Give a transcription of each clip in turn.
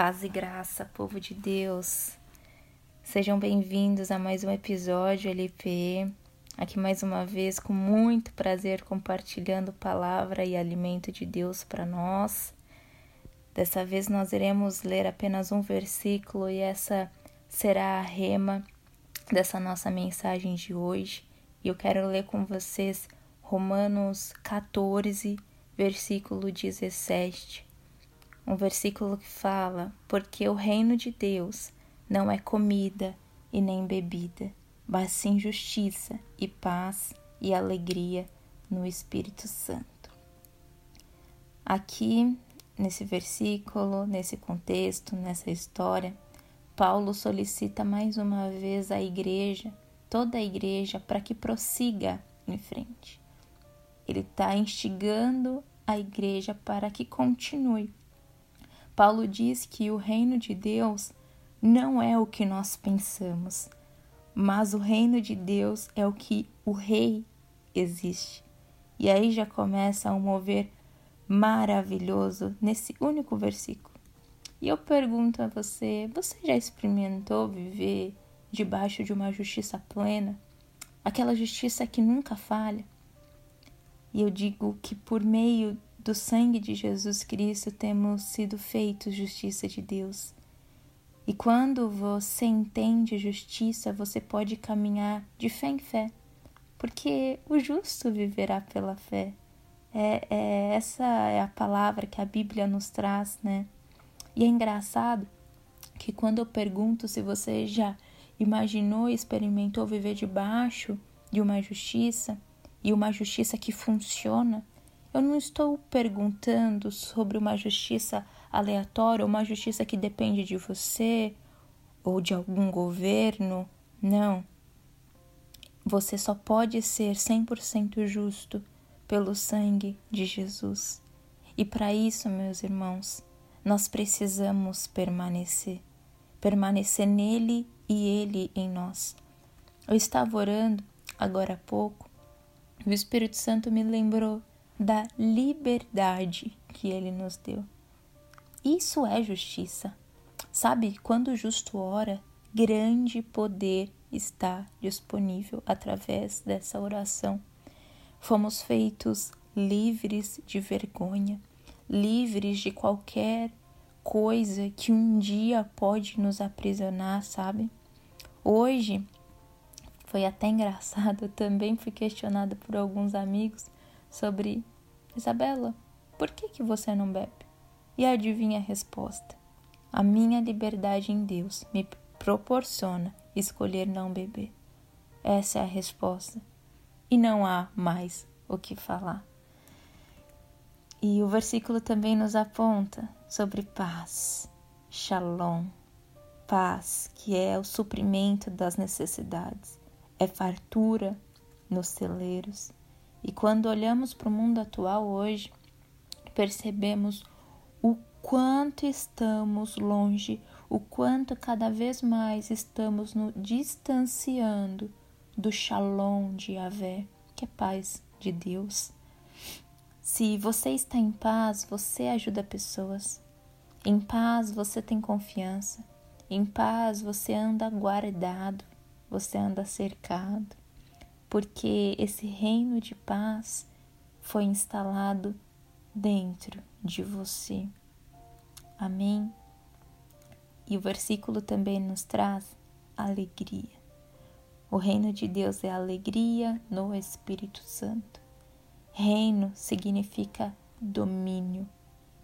Paz e graça, povo de Deus. Sejam bem-vindos a mais um episódio LP. Aqui mais uma vez com muito prazer compartilhando palavra e alimento de Deus para nós. Dessa vez nós iremos ler apenas um versículo e essa será a rema dessa nossa mensagem de hoje. E eu quero ler com vocês Romanos 14, versículo 17 um versículo que fala: Porque o reino de Deus não é comida e nem bebida, mas sim justiça e paz e alegria no Espírito Santo. Aqui, nesse versículo, nesse contexto, nessa história, Paulo solicita mais uma vez a igreja, toda a igreja, para que prossiga em frente. Ele está instigando a igreja para que continue Paulo diz que o reino de Deus não é o que nós pensamos, mas o reino de Deus é o que o rei existe. E aí já começa um mover maravilhoso nesse único versículo. E eu pergunto a você: você já experimentou viver debaixo de uma justiça plena? Aquela justiça que nunca falha? E eu digo que por meio do sangue de Jesus Cristo temos sido feitos justiça de Deus. E quando você entende justiça, você pode caminhar de fé em fé, porque o justo viverá pela fé. É, é, essa é a palavra que a Bíblia nos traz, né? E é engraçado que quando eu pergunto se você já imaginou e experimentou viver debaixo de uma justiça e uma justiça que funciona, eu não estou perguntando sobre uma justiça aleatória, uma justiça que depende de você ou de algum governo. Não. Você só pode ser 100% justo pelo sangue de Jesus. E para isso, meus irmãos, nós precisamos permanecer. Permanecer nele e ele em nós. Eu estava orando agora há pouco e o Espírito Santo me lembrou da liberdade que ele nos deu. Isso é justiça. Sabe, quando o justo ora, grande poder está disponível através dessa oração. Fomos feitos livres de vergonha, livres de qualquer coisa que um dia pode nos aprisionar, sabe? Hoje foi até engraçado, também fui questionada por alguns amigos sobre Isabela, por que, que você não bebe? E adivinha a resposta? A minha liberdade em Deus me proporciona escolher não beber. Essa é a resposta. E não há mais o que falar. E o versículo também nos aponta sobre paz, shalom, paz, que é o suprimento das necessidades, é fartura nos celeiros, e quando olhamos para o mundo atual hoje, percebemos o quanto estamos longe, o quanto cada vez mais estamos nos distanciando do shalom de Yahvé, que é paz de Deus. Se você está em paz, você ajuda pessoas. Em paz você tem confiança. Em paz você anda guardado, você anda cercado porque esse reino de paz foi instalado dentro de você. Amém? E o versículo também nos traz alegria. O reino de Deus é alegria no Espírito Santo. Reino significa domínio.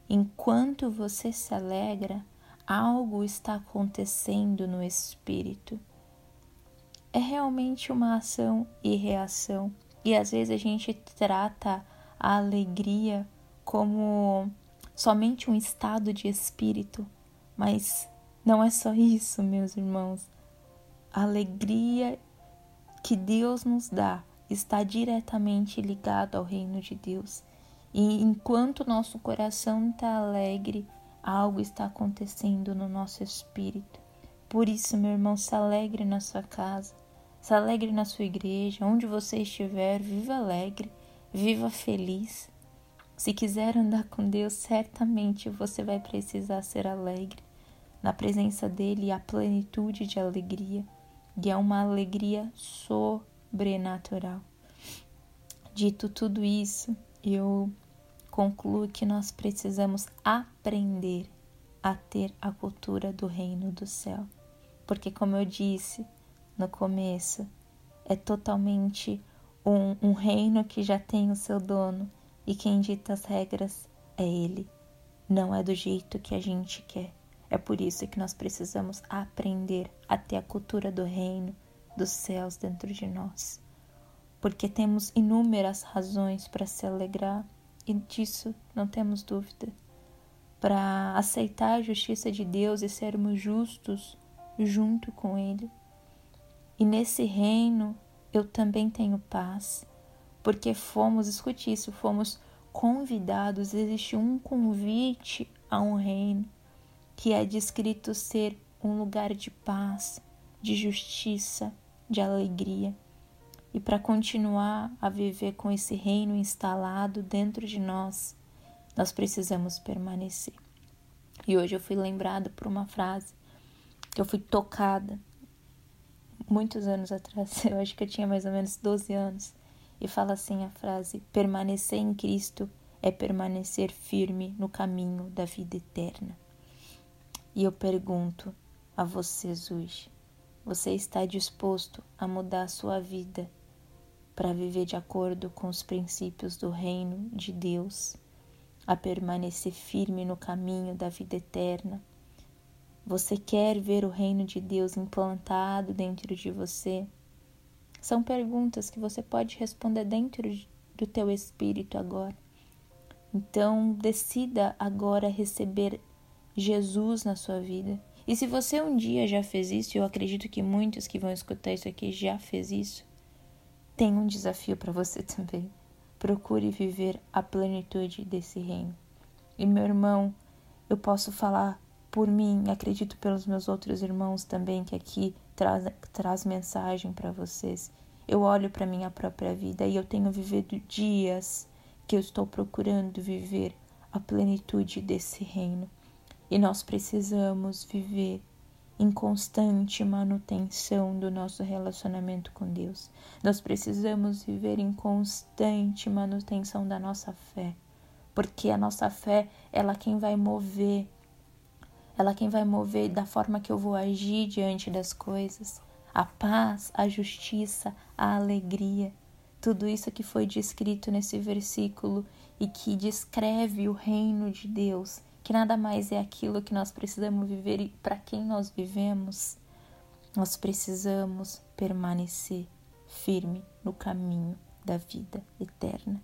Enquanto você se alegra, algo está acontecendo no espírito é realmente uma ação e reação. E às vezes a gente trata a alegria como somente um estado de espírito, mas não é só isso, meus irmãos. A alegria que Deus nos dá está diretamente ligada ao reino de Deus. E enquanto nosso coração está alegre, algo está acontecendo no nosso espírito. Por isso, meu irmão, se alegre na sua casa, se alegre na sua igreja, onde você estiver, viva alegre, viva feliz. Se quiser andar com Deus, certamente você vai precisar ser alegre, Na presença dele há plenitude de alegria, e é uma alegria sobrenatural. Dito tudo isso, eu concluo que nós precisamos aprender a ter a cultura do reino do céu. Porque, como eu disse no começo, é totalmente um, um reino que já tem o seu dono e quem dita as regras é ele. Não é do jeito que a gente quer. É por isso que nós precisamos aprender a ter a cultura do reino dos céus dentro de nós. Porque temos inúmeras razões para se alegrar e disso não temos dúvida para aceitar a justiça de Deus e sermos justos junto com Ele. E nesse reino eu também tenho paz, porque fomos, escute isso, fomos convidados, existe um convite a um reino que é descrito ser um lugar de paz, de justiça, de alegria. E para continuar a viver com esse reino instalado dentro de nós, nós precisamos permanecer. E hoje eu fui lembrada por uma frase que eu fui tocada muitos anos atrás, eu acho que eu tinha mais ou menos 12 anos, e fala assim a frase: permanecer em Cristo é permanecer firme no caminho da vida eterna. E eu pergunto a vocês hoje: você está disposto a mudar a sua vida para viver de acordo com os princípios do reino de Deus? a permanecer firme no caminho da vida eterna. Você quer ver o reino de Deus implantado dentro de você? São perguntas que você pode responder dentro do teu espírito agora. Então, decida agora receber Jesus na sua vida. E se você um dia já fez isso, eu acredito que muitos que vão escutar isso aqui já fez isso, tem um desafio para você também procure viver a plenitude desse reino. E meu irmão, eu posso falar por mim, acredito pelos meus outros irmãos também que aqui traz, traz mensagem para vocês. Eu olho para minha própria vida e eu tenho vivido dias que eu estou procurando viver a plenitude desse reino. E nós precisamos viver em constante manutenção do nosso relacionamento com Deus. Nós precisamos viver em constante manutenção da nossa fé, porque a nossa fé, ela é quem vai mover, ela é quem vai mover da forma que eu vou agir diante das coisas. A paz, a justiça, a alegria, tudo isso que foi descrito nesse versículo e que descreve o reino de Deus que nada mais é aquilo que nós precisamos viver e para quem nós vivemos, nós precisamos permanecer firme no caminho da vida eterna.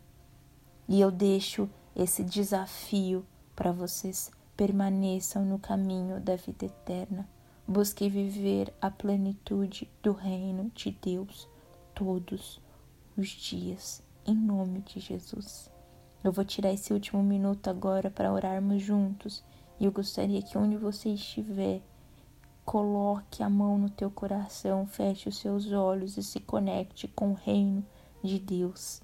E eu deixo esse desafio para vocês permaneçam no caminho da vida eterna. Busquem viver a plenitude do reino de Deus todos os dias, em nome de Jesus. Eu vou tirar esse último minuto agora para orarmos juntos e eu gostaria que onde você estiver, coloque a mão no teu coração, feche os seus olhos e se conecte com o reino de Deus.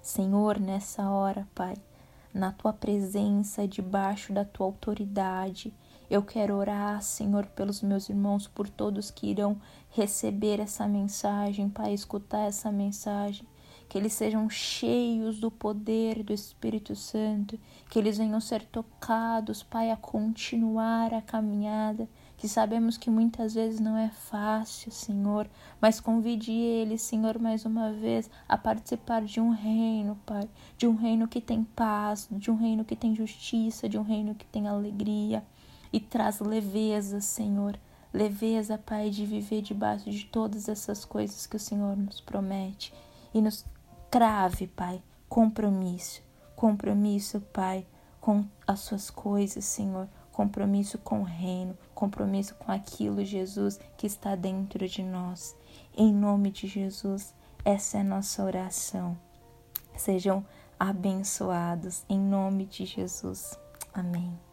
Senhor, nessa hora, Pai, na tua presença, debaixo da tua autoridade, eu quero orar, Senhor, pelos meus irmãos, por todos que irão receber essa mensagem, Pai, escutar essa mensagem. Que eles sejam cheios do poder do Espírito Santo, que eles venham ser tocados, Pai, a continuar a caminhada, que sabemos que muitas vezes não é fácil, Senhor, mas convide eles, Senhor, mais uma vez a participar de um reino, Pai, de um reino que tem paz, de um reino que tem justiça, de um reino que tem alegria e traz leveza, Senhor. Leveza, Pai, de viver debaixo de todas essas coisas que o Senhor nos promete e nos Crave, Pai, compromisso. Compromisso, Pai, com as suas coisas, Senhor. Compromisso com o reino, compromisso com aquilo, Jesus, que está dentro de nós. Em nome de Jesus, essa é a nossa oração. Sejam abençoados em nome de Jesus. Amém.